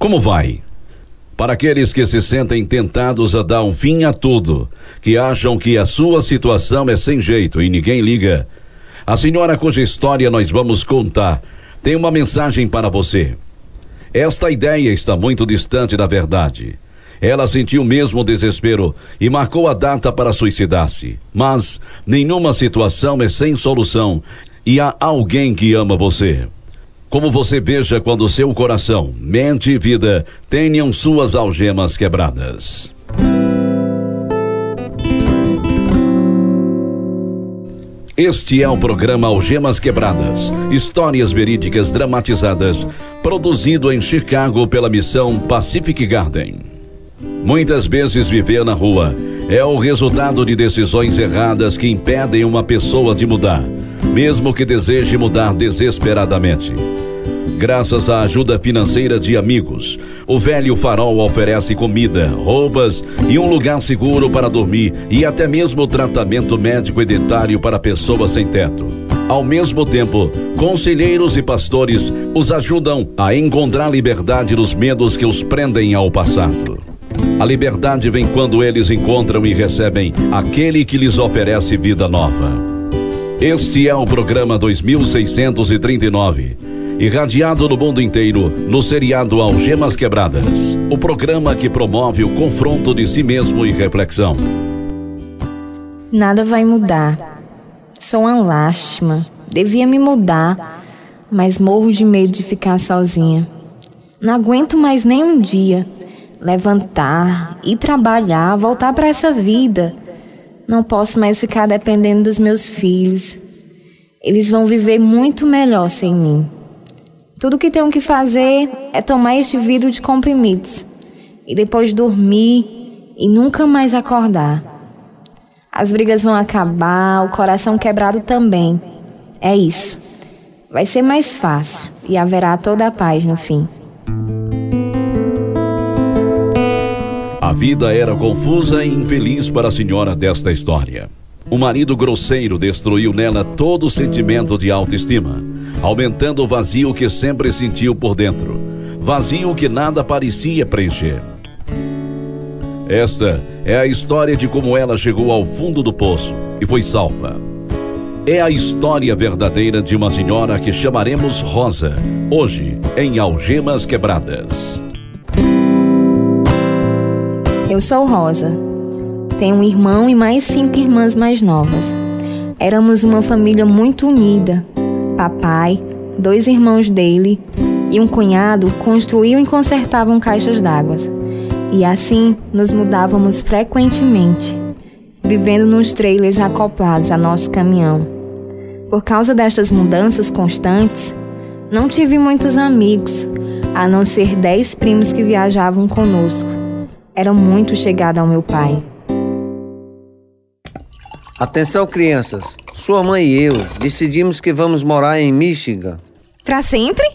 Como vai? Para aqueles que se sentem tentados a dar um fim a tudo, que acham que a sua situação é sem jeito e ninguém liga, a senhora cuja história nós vamos contar tem uma mensagem para você. Esta ideia está muito distante da verdade. Ela sentiu mesmo desespero e marcou a data para suicidar-se. Mas nenhuma situação é sem solução e há alguém que ama você. Como você veja quando seu coração, mente e vida tenham suas algemas quebradas. Este é o programa Algemas Quebradas, histórias verídicas dramatizadas, produzido em Chicago pela missão Pacific Garden. Muitas vezes viver na rua é o resultado de decisões erradas que impedem uma pessoa de mudar, mesmo que deseje mudar desesperadamente. Graças à ajuda financeira de amigos, o velho farol oferece comida, roupas e um lugar seguro para dormir e até mesmo tratamento médico e dentário para pessoas sem teto. Ao mesmo tempo, conselheiros e pastores os ajudam a encontrar liberdade dos medos que os prendem ao passado. A liberdade vem quando eles encontram e recebem aquele que lhes oferece vida nova. Este é o programa 2639 irradiado no mundo inteiro no seriado Algemas Quebradas, o programa que promove o confronto de si mesmo e reflexão. Nada vai mudar. Sou uma lástima. Devia me mudar, mas morro de medo de ficar sozinha. Não aguento mais nem um dia levantar, ir trabalhar, voltar para essa vida. Não posso mais ficar dependendo dos meus filhos. Eles vão viver muito melhor sem mim. Tudo que tenho que fazer é tomar este vidro de comprimidos e depois dormir e nunca mais acordar. As brigas vão acabar, o coração quebrado também. É isso. Vai ser mais fácil e haverá toda a paz no fim. A vida era confusa e infeliz para a senhora desta história. O marido grosseiro destruiu nela todo o sentimento de autoestima aumentando o vazio que sempre sentiu por dentro, vazio que nada parecia preencher. Esta é a história de como ela chegou ao fundo do poço e foi salva. É a história verdadeira de uma senhora que chamaremos Rosa, hoje em Algemas Quebradas. Eu sou Rosa. Tenho um irmão e mais cinco irmãs mais novas. Éramos uma família muito unida, papai, dois irmãos dele e um cunhado construíam e consertavam caixas d'água. E assim nos mudávamos frequentemente, vivendo nos trailers acoplados a nosso caminhão. Por causa destas mudanças constantes, não tive muitos amigos, a não ser dez primos que viajavam conosco. Era muito chegada ao meu pai. Atenção, crianças. Sua mãe e eu decidimos que vamos morar em Michigan. Para sempre?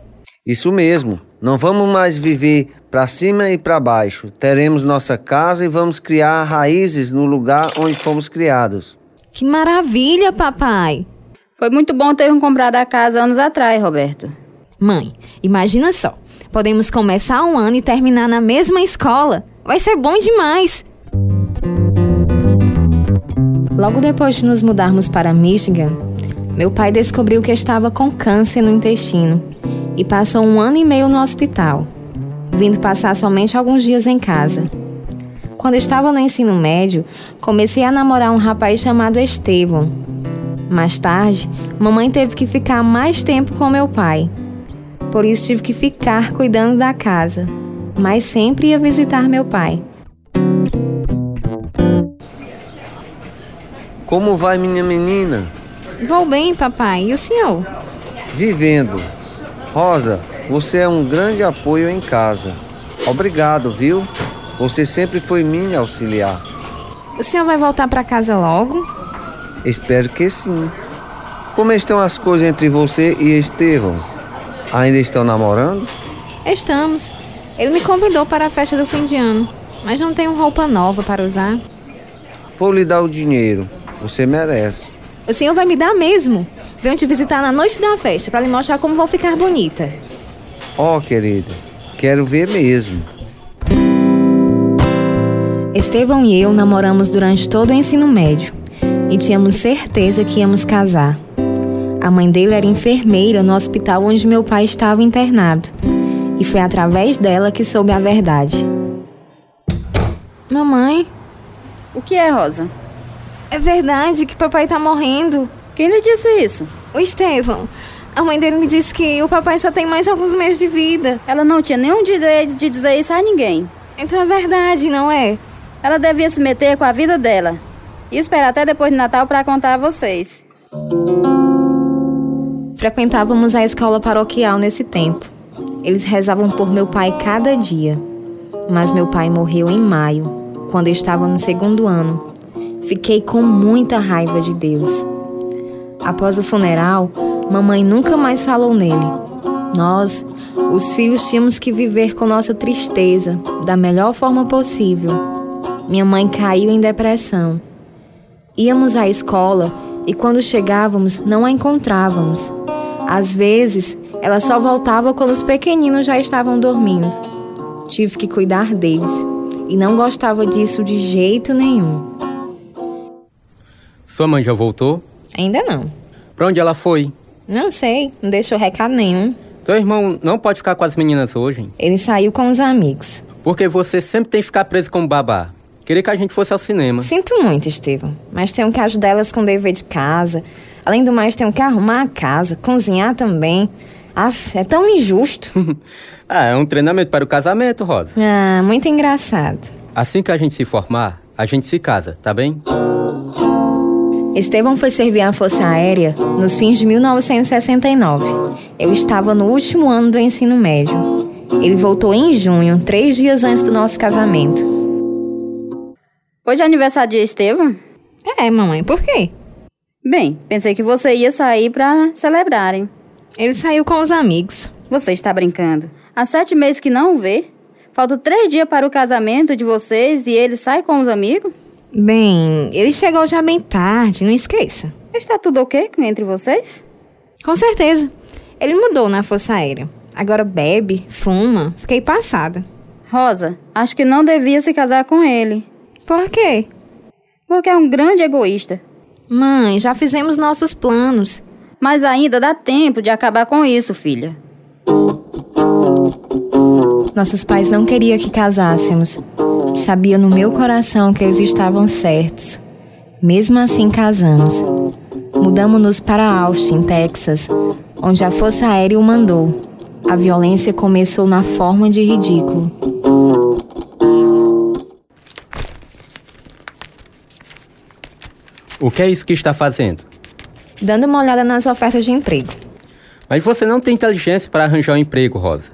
Isso mesmo. Não vamos mais viver para cima e para baixo. Teremos nossa casa e vamos criar raízes no lugar onde fomos criados. Que maravilha, papai! Foi muito bom ter comprado a casa anos atrás, Roberto. Mãe, imagina só. Podemos começar um ano e terminar na mesma escola. Vai ser bom demais. Logo depois de nos mudarmos para Michigan, meu pai descobriu que estava com câncer no intestino e passou um ano e meio no hospital, vindo passar somente alguns dias em casa. Quando estava no ensino médio, comecei a namorar um rapaz chamado Estevão. Mais tarde, mamãe teve que ficar mais tempo com meu pai. Por isso tive que ficar cuidando da casa, mas sempre ia visitar meu pai. Como vai, minha menina? Vou bem, papai. E o senhor? Vivendo. Rosa, você é um grande apoio em casa. Obrigado, viu? Você sempre foi minha auxiliar. O senhor vai voltar para casa logo? Espero que sim. Como estão as coisas entre você e Estevão? Ainda estão namorando? Estamos. Ele me convidou para a festa do fim de ano, mas não tenho roupa nova para usar. Vou lhe dar o dinheiro. Você merece. O senhor vai me dar mesmo? Venho te visitar na noite da festa para lhe mostrar como vou ficar bonita. Ó, oh, querida, Quero ver mesmo. Estevão e eu namoramos durante todo o ensino médio e tínhamos certeza que íamos casar. A mãe dele era enfermeira no hospital onde meu pai estava internado e foi através dela que soube a verdade. Mamãe, O que é, Rosa? é verdade que papai tá morrendo. Quem lhe disse isso? O Estevão, a mãe dele me disse que o papai só tem mais alguns meses de vida. Ela não tinha nenhum direito de dizer isso a ninguém. Então é verdade, não é? Ela devia se meter com a vida dela. E esperar até depois de Natal para contar a vocês. Frequentávamos a escola paroquial nesse tempo. Eles rezavam por meu pai cada dia. Mas meu pai morreu em maio, quando eu estava no segundo ano. Fiquei com muita raiva de Deus. Após o funeral, mamãe nunca mais falou nele. Nós, os filhos, tínhamos que viver com nossa tristeza da melhor forma possível. Minha mãe caiu em depressão. Íamos à escola e quando chegávamos não a encontrávamos. Às vezes, ela só voltava quando os pequeninos já estavam dormindo. Tive que cuidar deles e não gostava disso de jeito nenhum. Sua mãe já voltou? Ainda não. Pra onde ela foi? Não sei, não deixou recado nenhum. Teu irmão não pode ficar com as meninas hoje, Ele saiu com os amigos. porque você sempre tem que ficar preso como babá. Queria que a gente fosse ao cinema. Sinto muito, Estevão, mas tenho que ajudar elas com o dever de casa. Além do mais, tenho que arrumar a casa, cozinhar também. Aff, é tão injusto. ah, é um treinamento para o casamento, Rosa. ah, muito engraçado. Assim que a gente se formar, a gente se casa, tá bem? Estevão foi servir a Força Aérea nos fins de 1969. Eu estava no último ano do ensino médio. Ele voltou em junho, três dias antes do nosso casamento. Hoje é aniversário de Estevam? É, mamãe, por quê? Bem, pensei que você ia sair para celebrarem. Ele saiu com os amigos. Você está brincando. Há sete meses que não o vê. Falta três dias para o casamento de vocês e ele sai com os amigos? Bem, ele chegou já bem tarde, não esqueça. Está tudo ok entre vocês? Com certeza. Ele mudou na Força Aérea. Agora bebe, fuma. Fiquei passada. Rosa, acho que não devia se casar com ele. Por quê? Porque é um grande egoísta. Mãe, já fizemos nossos planos. Mas ainda dá tempo de acabar com isso, filha. Nossos pais não queriam que casássemos. Sabia no meu coração que eles estavam certos. Mesmo assim, casamos. Mudamos-nos para Austin, Texas, onde a Força Aérea o mandou. A violência começou na forma de ridículo. O que é isso que está fazendo? Dando uma olhada nas ofertas de emprego. Mas você não tem inteligência para arranjar um emprego, Rosa.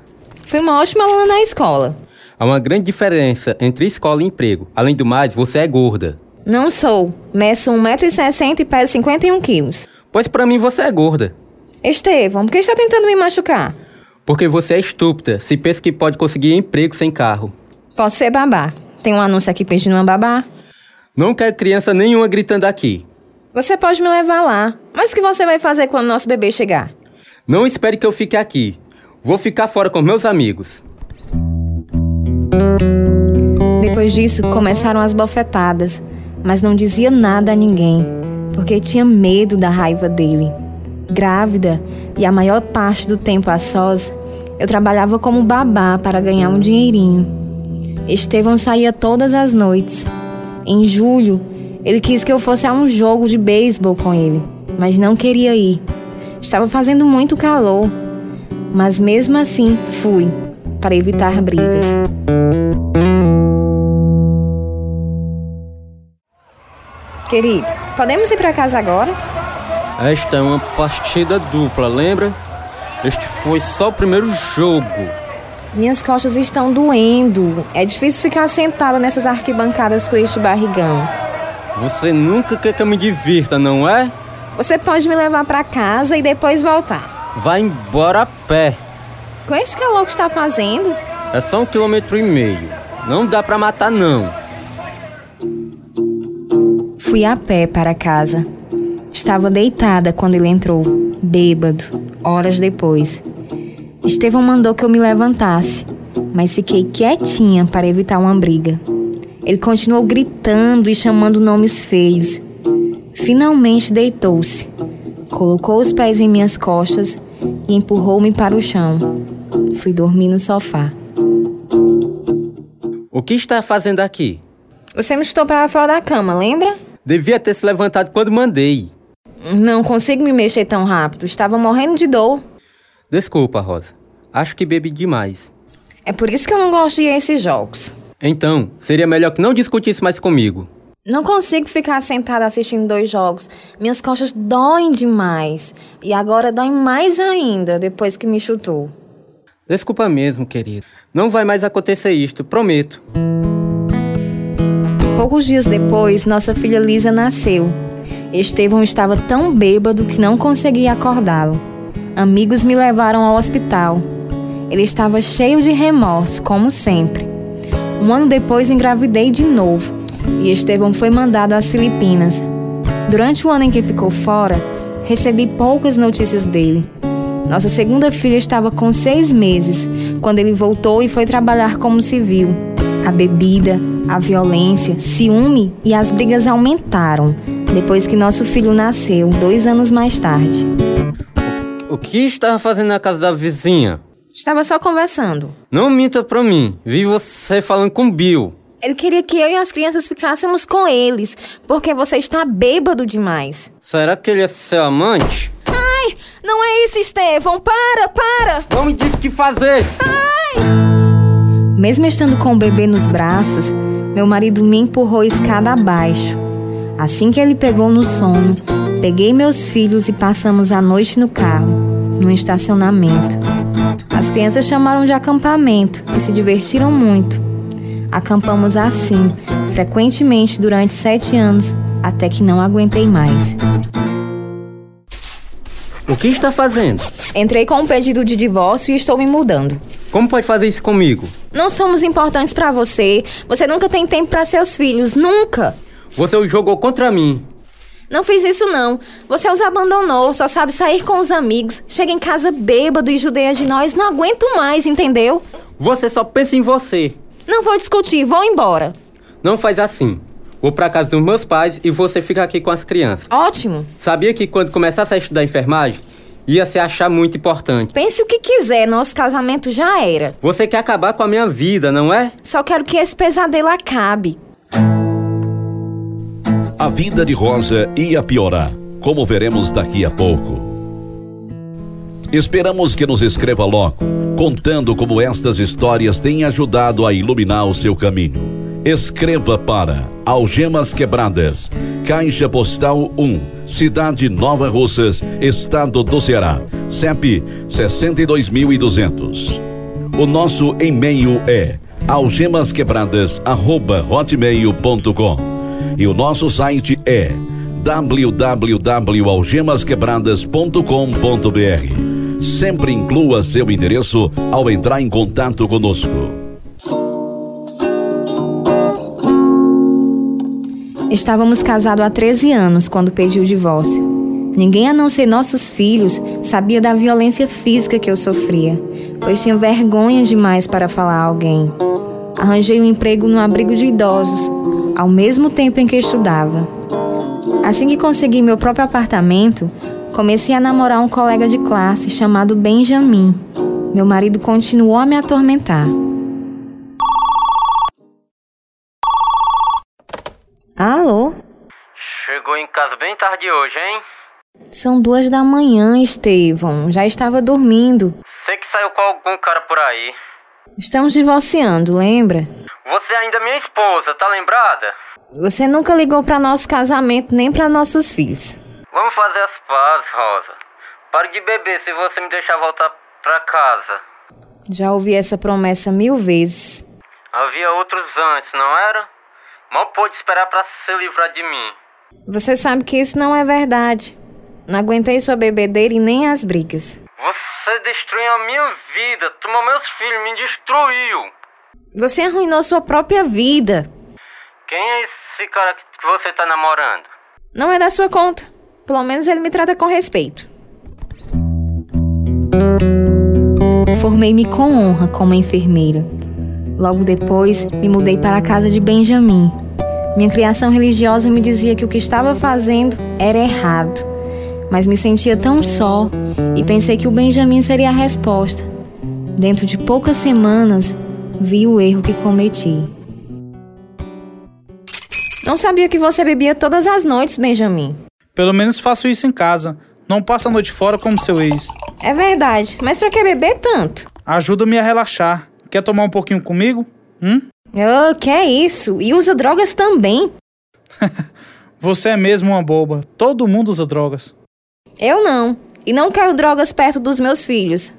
Fui uma ótima aluna na escola. Há uma grande diferença entre escola e emprego. Além do mais, você é gorda. Não sou. Meço 1,60m e peso 51 quilos. Pois pra mim você é gorda. Estevão, por que está tentando me machucar? Porque você é estúpida se pensa que pode conseguir emprego sem carro. Posso ser babá. Tem um anúncio aqui pedindo uma babá. Não quero criança nenhuma gritando aqui. Você pode me levar lá. Mas o que você vai fazer quando nosso bebê chegar? Não espere que eu fique aqui. Vou ficar fora com meus amigos. Depois disso, começaram as bofetadas, mas não dizia nada a ninguém, porque tinha medo da raiva dele. Grávida e a maior parte do tempo a sós, eu trabalhava como babá para ganhar um dinheirinho. Estevão saía todas as noites. Em julho, ele quis que eu fosse a um jogo de beisebol com ele, mas não queria ir. Estava fazendo muito calor, mas mesmo assim fui, para evitar brigas. Querido, podemos ir para casa agora? Esta é uma partida dupla, lembra? Este foi só o primeiro jogo. Minhas costas estão doendo. É difícil ficar sentada nessas arquibancadas com este barrigão. Você nunca quer que eu me divirta, não é? Você pode me levar para casa e depois voltar. Vai embora a pé. Com este calor que está fazendo, É só um quilômetro e meio. Não dá pra matar, não. fui a pé para casa. Estava deitada quando ele entrou, bêbado, horas depois. Estevão mandou que eu me levantasse, mas fiquei quietinha para evitar uma briga. Ele continuou gritando e chamando nomes feios. Finalmente deitou-se, colocou os pés em minhas costas e empurrou-me para o chão. Fui dormir no sofá. O que está fazendo aqui? Você me chutou para fora da cama, lembra? Devia ter se levantado quando mandei. Não consigo me mexer tão rápido. Estava morrendo de dor. Desculpa, Rosa. Acho que bebi demais. É por isso que eu não gosto de ir a esses jogos. Então, seria melhor que não discutisse mais comigo. Não consigo ficar sentada assistindo dois jogos. Minhas costas doem demais. E agora doem mais ainda depois que me chutou. Desculpa mesmo, querido. Não vai mais acontecer isto, prometo. Poucos dias depois, nossa filha Lisa nasceu. Estevão estava tão bêbado que não conseguia acordá-lo. Amigos me levaram ao hospital. Ele estava cheio de remorso, como sempre. Um ano depois engravidei de novo e Estevão foi mandado às Filipinas. Durante o ano em que ficou fora, recebi poucas notícias dele. Nossa segunda filha estava com seis meses quando ele voltou e foi trabalhar como civil. A bebida, a violência, ciúme e as brigas aumentaram depois que nosso filho nasceu, dois anos mais tarde. O que estava fazendo na casa da vizinha? Estava só conversando. Não minta pra mim. Vi você falando com Bill. Ele queria que eu e as crianças ficássemos com eles, porque você está bêbado demais. Será que ele é seu amante? Ai, não é isso, Estevão. Para, para. Não me diga o que fazer. Ai. Mesmo estando com o bebê nos braços, meu marido me empurrou escada abaixo. Assim que ele pegou no sono, peguei meus filhos e passamos a noite no carro, no estacionamento. As crianças chamaram de acampamento e se divertiram muito. Acampamos assim, frequentemente durante sete anos, até que não aguentei mais. O que está fazendo? Entrei com um pedido de divórcio e estou me mudando. Como pode fazer isso comigo? Não somos importantes para você. Você nunca tem tempo para seus filhos, nunca. Você o jogou contra mim. Não fiz isso não. Você os abandonou, só sabe sair com os amigos. Chega em casa bêbado e judeia de nós. Não aguento mais, entendeu? Você só pensa em você. Não vou discutir, vou embora. Não faz assim. Vou pra casa dos meus pais e você fica aqui com as crianças. Ótimo. Sabia que quando começasse a estudar enfermagem, ia se achar muito importante. Pense o que quiser, nosso casamento já era. Você quer acabar com a minha vida, não é? Só quero que esse pesadelo acabe. A vida de Rosa ia piorar, como veremos daqui a pouco. Esperamos que nos escreva logo, contando como estas histórias têm ajudado a iluminar o seu caminho. Escreva para Algemas Quebradas, Caixa Postal 1, Cidade Nova Russas, Estado do Ceará, CEP 62200. O nosso e-mail é algemasquebradas@hotmail.com e o nosso site é www.algemasquebradas.com.br. Sempre inclua seu endereço ao entrar em contato conosco. Estávamos casados há 13 anos quando pedi o divórcio. Ninguém a não ser nossos filhos sabia da violência física que eu sofria, pois tinha vergonha demais para falar a alguém. Arranjei um emprego no abrigo de idosos, ao mesmo tempo em que estudava. Assim que consegui meu próprio apartamento, comecei a namorar um colega de classe chamado Benjamin. Meu marido continuou a me atormentar. Alô? Chegou em casa bem tarde hoje, hein? São duas da manhã, Estevão. Já estava dormindo. Sei que saiu com algum cara por aí. Estamos divorciando, lembra? Você ainda é minha esposa, tá lembrada? Você nunca ligou para nosso casamento nem para nossos filhos. Vamos fazer as pazes, Rosa. Pare de beber se você me deixar voltar pra casa. Já ouvi essa promessa mil vezes. Havia outros antes, não era? Mal pôde esperar para se livrar de mim. Você sabe que isso não é verdade. Não aguentei sua bebedeira e nem as brigas. Você destruiu a minha vida, tomou meus filhos, me destruiu. Você arruinou sua própria vida. Quem é esse cara que você tá namorando? Não é da sua conta. Pelo menos ele me trata com respeito. Formei-me com honra como enfermeira. Logo depois, me mudei para a casa de Benjamin. Minha criação religiosa me dizia que o que estava fazendo era errado, mas me sentia tão só e pensei que o Benjamin seria a resposta. Dentro de poucas semanas, vi o erro que cometi. Não sabia que você bebia todas as noites, Benjamin. Pelo menos faço isso em casa. Não passo a noite fora como seu ex. É verdade, mas para que beber tanto? Ajuda-me a relaxar. Quer tomar um pouquinho comigo? Hum? Oh, que é isso? E usa drogas também? Você é mesmo uma boba. Todo mundo usa drogas. Eu não. E não quero drogas perto dos meus filhos.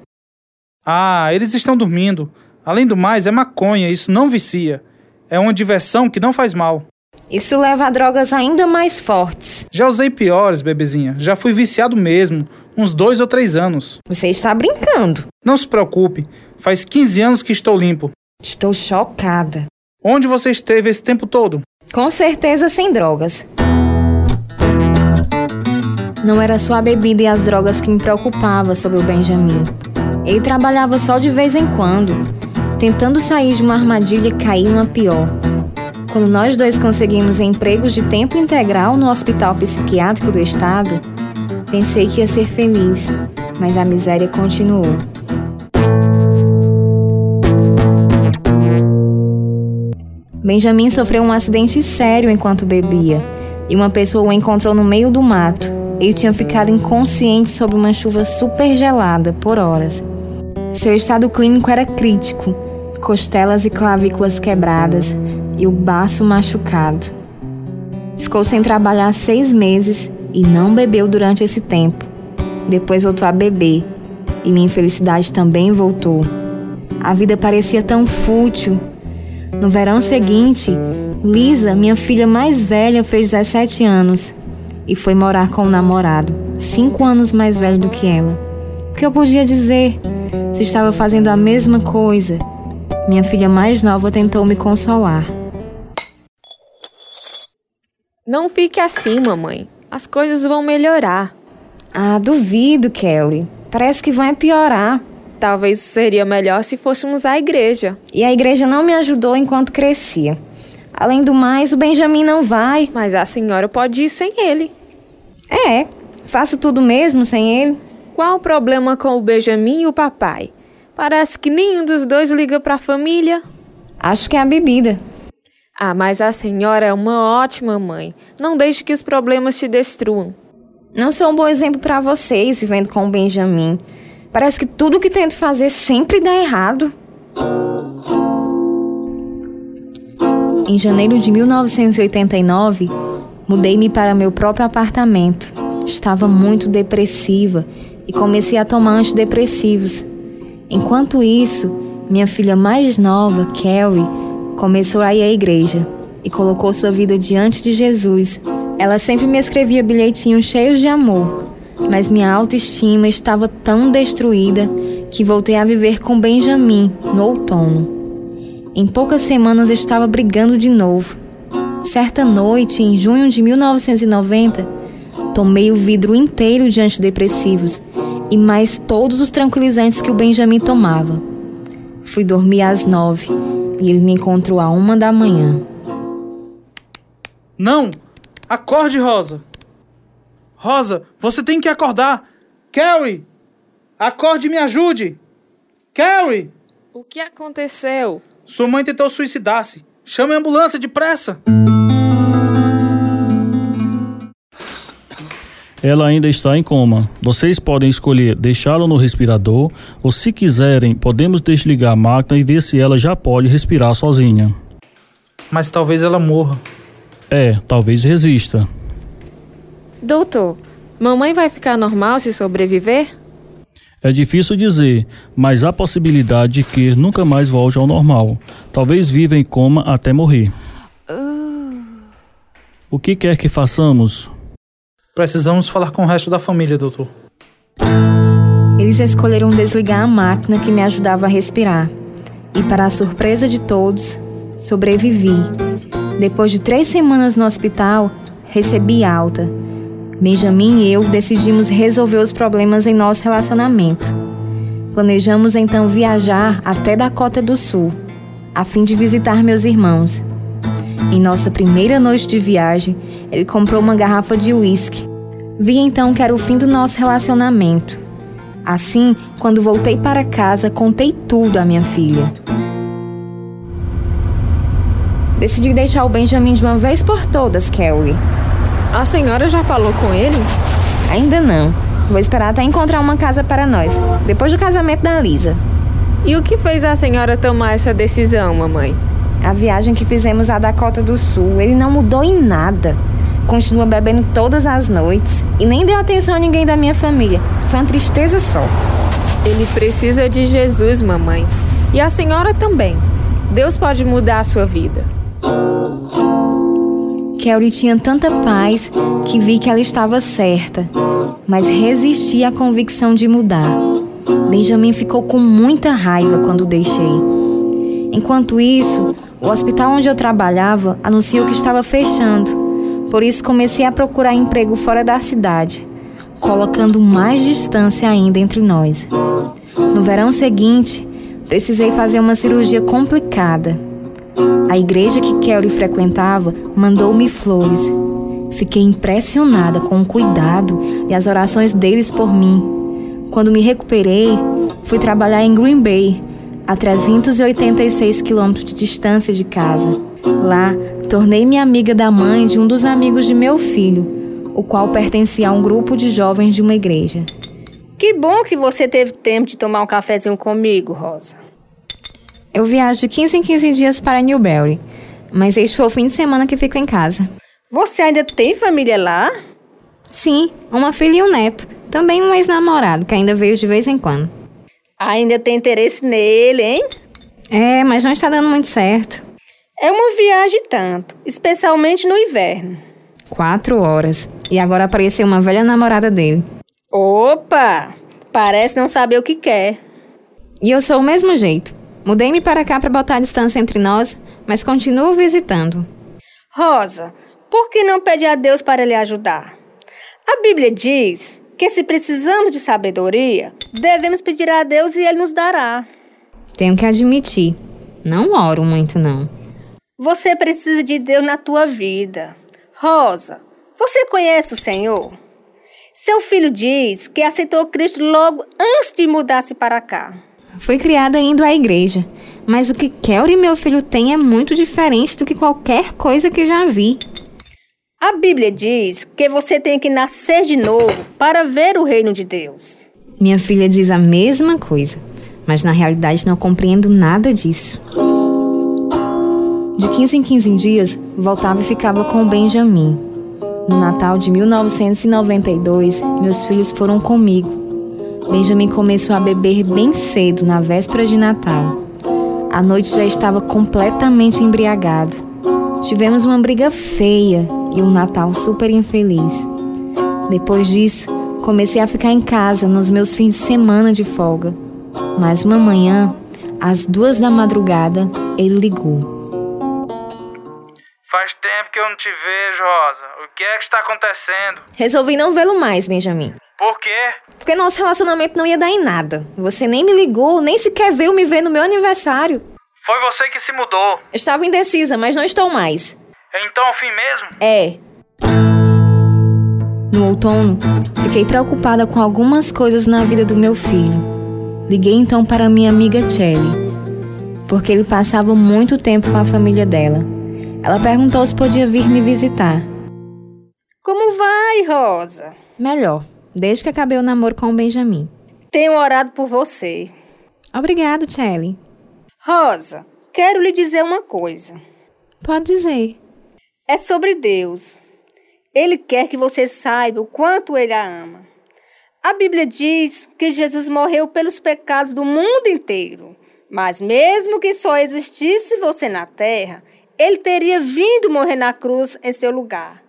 Ah, eles estão dormindo. Além do mais, é maconha, isso não vicia. É uma diversão que não faz mal. Isso leva a drogas ainda mais fortes. Já usei piores, bebezinha. Já fui viciado mesmo. Uns dois ou três anos. Você está brincando. Não se preocupe. Faz 15 anos que estou limpo. Estou chocada. Onde você esteve esse tempo todo? Com certeza sem drogas. Não era só a bebida e as drogas que me preocupava sobre o Benjamin. Ele trabalhava só de vez em quando, tentando sair de uma armadilha cair numa pior. Quando nós dois conseguimos empregos de tempo integral no Hospital Psiquiátrico do Estado, pensei que ia ser feliz, mas a miséria continuou. Benjamin sofreu um acidente sério enquanto bebia e uma pessoa o encontrou no meio do mato. Ele tinha ficado inconsciente sob uma chuva super gelada por horas. Seu estado clínico era crítico, costelas e clavículas quebradas e o baço machucado. Ficou sem trabalhar seis meses e não bebeu durante esse tempo. Depois voltou a beber e minha infelicidade também voltou. A vida parecia tão fútil. No verão seguinte, Lisa, minha filha mais velha, fez 17 anos e foi morar com o namorado, cinco anos mais velho do que ela. O que eu podia dizer? Se estava fazendo a mesma coisa. Minha filha mais nova tentou me consolar. Não fique assim, mamãe. As coisas vão melhorar. Ah, duvido, Kelly. Parece que vão piorar. Talvez seria melhor se fôssemos à igreja. E a igreja não me ajudou enquanto crescia. Além do mais, o Benjamin não vai. Mas a senhora pode ir sem ele. É, faço tudo mesmo sem ele. Qual o problema com o Benjamin e o papai? Parece que nenhum dos dois liga para a família. Acho que é a bebida. Ah, mas a senhora é uma ótima mãe. Não deixe que os problemas te destruam. Não sou um bom exemplo para vocês vivendo com o Benjamin. Parece que tudo que tento fazer sempre dá errado. Em janeiro de 1989, mudei-me para meu próprio apartamento. Estava muito depressiva e comecei a tomar antidepressivos. Enquanto isso, minha filha mais nova, Kelly, começou a ir à igreja e colocou sua vida diante de Jesus. Ela sempre me escrevia bilhetinhos cheios de amor, mas minha autoestima estava tão destruída que voltei a viver com Benjamin no outono. Em poucas semanas estava brigando de novo. Certa noite, em junho de 1990, tomei o vidro inteiro de antidepressivos e mais todos os tranquilizantes que o Benjamin tomava. Fui dormir às nove e ele me encontrou à uma da manhã. Não! Acorde, Rosa! Rosa, você tem que acordar! Carrie! Acorde e me ajude! Carrie! O que aconteceu? Sua mãe tentou suicidar-se. Chame a ambulância depressa! Ela ainda está em coma. Vocês podem escolher deixá-la no respirador ou, se quiserem, podemos desligar a máquina e ver se ela já pode respirar sozinha. Mas talvez ela morra. É, talvez resista. Doutor, mamãe vai ficar normal se sobreviver? É difícil dizer, mas há possibilidade de que nunca mais volte ao normal. Talvez viva em coma até morrer. O que quer que façamos? Precisamos falar com o resto da família, doutor. Eles escolheram desligar a máquina que me ajudava a respirar. E, para a surpresa de todos, sobrevivi. Depois de três semanas no hospital, recebi alta. Benjamin e eu decidimos resolver os problemas em nosso relacionamento. Planejamos então viajar até Dakota do Sul. a fim de visitar meus irmãos. Em nossa primeira noite de viagem, ele comprou uma garrafa de uísque. Vi então que era o fim do nosso relacionamento. Assim, quando voltei para casa, contei tudo à minha filha. Decidi deixar o Benjamin de uma vez por todas, Carrie. A senhora já falou com ele? Ainda não. Vou esperar até encontrar uma casa para nós, depois do casamento da Lisa. E o que fez a senhora tomar essa decisão, mamãe? A viagem que fizemos à Dakota do Sul, ele não mudou em nada. Continua bebendo todas as noites e nem deu atenção a ninguém da minha família. Foi uma tristeza só. Ele precisa de Jesus, mamãe. E a senhora também. Deus pode mudar a sua vida. Kelly tinha tanta paz que vi que ela estava certa, mas resisti à convicção de mudar. Benjamin ficou com muita raiva quando o deixei. Enquanto isso, o hospital onde eu trabalhava anunciou que estava fechando. Por isso comecei a procurar emprego fora da cidade, colocando mais distância ainda entre nós. No verão seguinte, precisei fazer uma cirurgia complicada a igreja que Kelly frequentava mandou-me flores. Fiquei impressionada com o cuidado e as orações deles por mim. Quando me recuperei, fui trabalhar em Green Bay, a 386 quilômetros de distância de casa. Lá, tornei-me amiga da mãe de um dos amigos de meu filho, o qual pertencia a um grupo de jovens de uma igreja. Que bom que você teve tempo de tomar um cafezinho comigo, Rosa. Eu viajo de 15 em 15 dias para Newberry, mas este foi o fim de semana que fico em casa. Você ainda tem família lá? Sim, uma filha e um neto. Também um ex-namorado, que ainda veio de vez em quando. Ainda tem interesse nele, hein? É, mas não está dando muito certo. É uma viagem tanto, especialmente no inverno. Quatro horas. E agora apareceu uma velha namorada dele. Opa! Parece não saber o que quer. E eu sou o mesmo jeito. Mudei-me para cá para botar a distância entre nós, mas continuo visitando. Rosa, por que não pede a Deus para lhe ajudar? A Bíblia diz que se precisamos de sabedoria, devemos pedir a Deus e Ele nos dará. Tenho que admitir, não oro muito não. Você precisa de Deus na tua vida. Rosa, você conhece o Senhor? Seu filho diz que aceitou Cristo logo antes de mudar-se para cá. Fui criada indo à igreja, mas o que Kelly e meu filho têm é muito diferente do que qualquer coisa que já vi. A Bíblia diz que você tem que nascer de novo para ver o reino de Deus. Minha filha diz a mesma coisa, mas na realidade não compreendo nada disso. De 15 em 15 dias, voltava e ficava com o Benjamin. No Natal de 1992, meus filhos foram comigo Benjamin começou a beber bem cedo, na véspera de Natal. A noite já estava completamente embriagado. Tivemos uma briga feia e um Natal super infeliz. Depois disso, comecei a ficar em casa nos meus fins de semana de folga. Mas uma manhã, às duas da madrugada, ele ligou. Faz tempo que eu não te vejo, Rosa. O que é que está acontecendo? Resolvi não vê-lo mais, Benjamin. Por quê? Porque nosso relacionamento não ia dar em nada. Você nem me ligou, nem sequer veio me ver no meu aniversário. Foi você que se mudou. Estava indecisa, mas não estou mais. Então o fim mesmo? É. No outono, fiquei preocupada com algumas coisas na vida do meu filho. Liguei então para minha amiga Chelly, porque ele passava muito tempo com a família dela. Ela perguntou se podia vir me visitar. Como vai, Rosa? Melhor desde que acabei o namoro com o Benjamin. Tenho orado por você. Obrigado, Chelly. Rosa, quero lhe dizer uma coisa. Pode dizer. É sobre Deus. Ele quer que você saiba o quanto ele a ama. A Bíblia diz que Jesus morreu pelos pecados do mundo inteiro. Mas mesmo que só existisse você na terra, ele teria vindo morrer na cruz em seu lugar.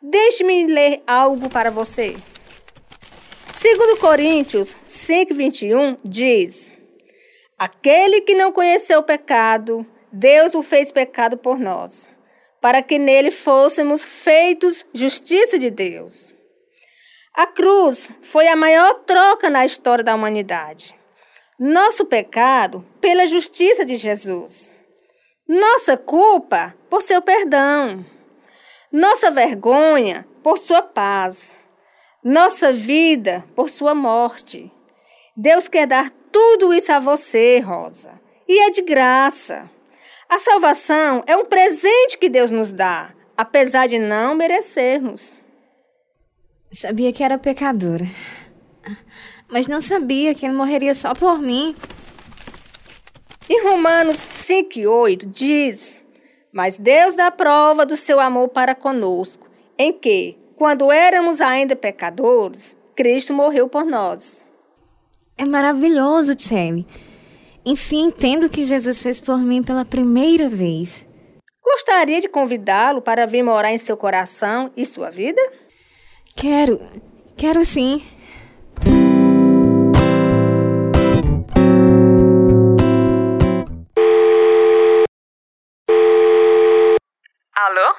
Deixe-me ler algo para você. Segundo Coríntios 5:21 diz: Aquele que não conheceu o pecado, Deus o fez pecado por nós, para que nele fôssemos feitos justiça de Deus. A cruz foi a maior troca na história da humanidade. Nosso pecado pela justiça de Jesus. Nossa culpa por seu perdão. Nossa vergonha por sua paz. Nossa vida por sua morte. Deus quer dar tudo isso a você, Rosa. E é de graça. A salvação é um presente que Deus nos dá, apesar de não merecermos. Sabia que era pecadora. Mas não sabia que ele morreria só por mim. Em Romanos 5 e 8 diz: Mas Deus dá prova do seu amor para conosco, em que, quando éramos ainda pecadores, Cristo morreu por nós. É maravilhoso, Chelly. Enfim, entendo o que Jesus fez por mim pela primeira vez. Gostaria de convidá-lo para vir morar em seu coração e sua vida? Quero. Quero sim. Alô?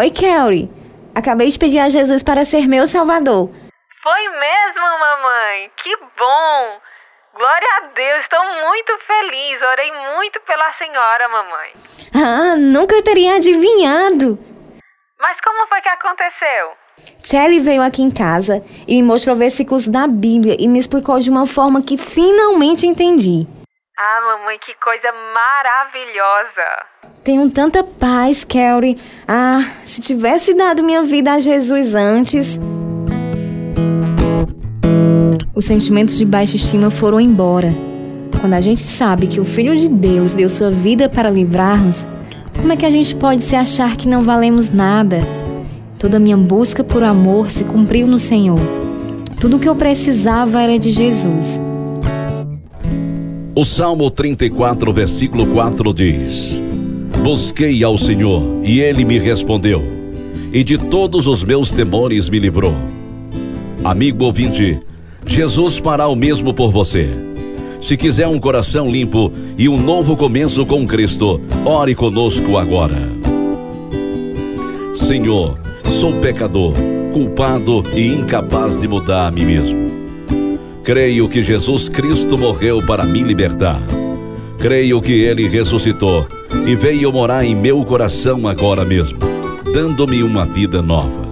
Oi, Kelly. Acabei de pedir a Jesus para ser meu salvador. Foi mesmo, mamãe. Que bom. Glória a Deus, estou muito feliz. Orei muito pela senhora, mamãe. Ah, nunca teria adivinhado. Mas como foi que aconteceu? Shelly veio aqui em casa e me mostrou versículos da Bíblia e me explicou de uma forma que finalmente entendi. Ah, mamãe, que coisa maravilhosa! Tenho tanta paz, Kelly. Ah, se tivesse dado minha vida a Jesus antes. Os sentimentos de baixa estima foram embora. Quando a gente sabe que o Filho de Deus deu sua vida para livrar-nos, como é que a gente pode se achar que não valemos nada? Toda minha busca por amor se cumpriu no Senhor. Tudo o que eu precisava era de Jesus. O Salmo 34, versículo 4 diz: Busquei ao Senhor e ele me respondeu, e de todos os meus temores me livrou. Amigo ouvinte, Jesus fará o mesmo por você. Se quiser um coração limpo e um novo começo com Cristo, ore conosco agora. Senhor, sou pecador, culpado e incapaz de mudar a mim mesmo. Creio que Jesus Cristo morreu para me libertar. Creio que ele ressuscitou e veio morar em meu coração agora mesmo, dando-me uma vida nova.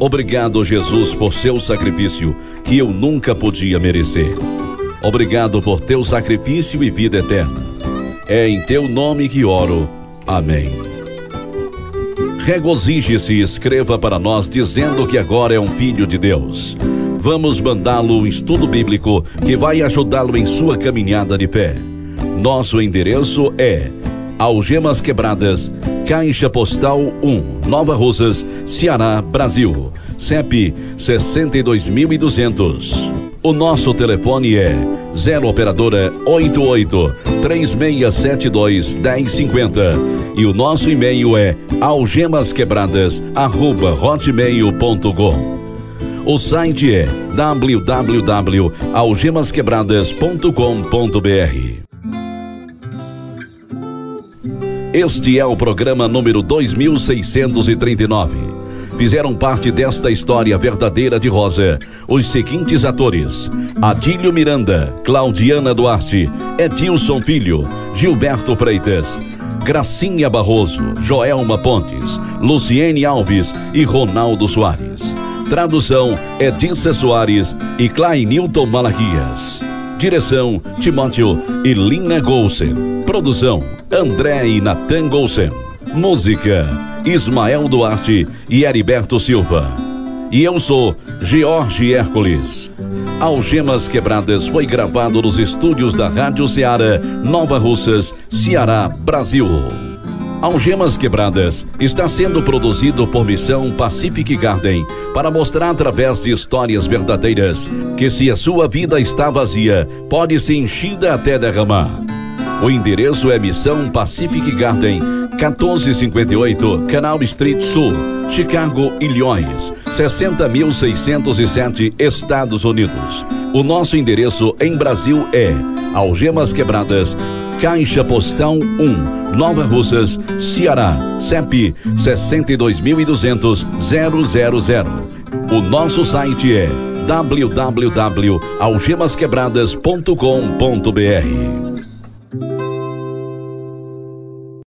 Obrigado, Jesus, por seu sacrifício que eu nunca podia merecer. Obrigado por teu sacrifício e vida eterna. É em teu nome que oro. Amém. Regozije-se e escreva para nós dizendo que agora é um filho de Deus. Vamos mandá-lo um estudo bíblico que vai ajudá-lo em sua caminhada de fé. Nosso endereço é Algemas Quebradas, Caixa Postal 1, Nova Russas, Ceará, Brasil. CEP 62200. O nosso telefone é 0 operadora 88 3672 1050 e o nosso e-mail é algemasquebradas@hotmail.com. O site é www.algemasquebradas.com.br. Este é o programa número 2639 fizeram parte desta história verdadeira de Rosa os seguintes atores: Adílio Miranda, Claudiana Duarte, Edilson Filho, Gilberto Freitas, Gracinha Barroso, Joelma Pontes, Luciene Alves e Ronaldo Soares. Tradução: Edissa Soares e Clainilton Malaquias. Direção: Timóteo e Lina Golsen. Produção: André e Natan Golsen. Música: Ismael Duarte e Heriberto Silva. E eu sou George Hércules. Algemas Quebradas foi gravado nos estúdios da Rádio Ceará, Nova Russas, Ceará, Brasil. Algemas Quebradas está sendo produzido por Missão Pacific Garden para mostrar através de histórias verdadeiras que se a sua vida está vazia, pode ser enchida até derramar. O endereço é Missão Pacific Garden, 1458 Canal Street Sul, Chicago, Illinois, 60.607 Estados Unidos. O nosso endereço em Brasil é Algemas Quebradas, Caixa Postal 1, Nova Russas, Ceará, CEP 62.200 000. O nosso site é www.algemasquebradas.com.br.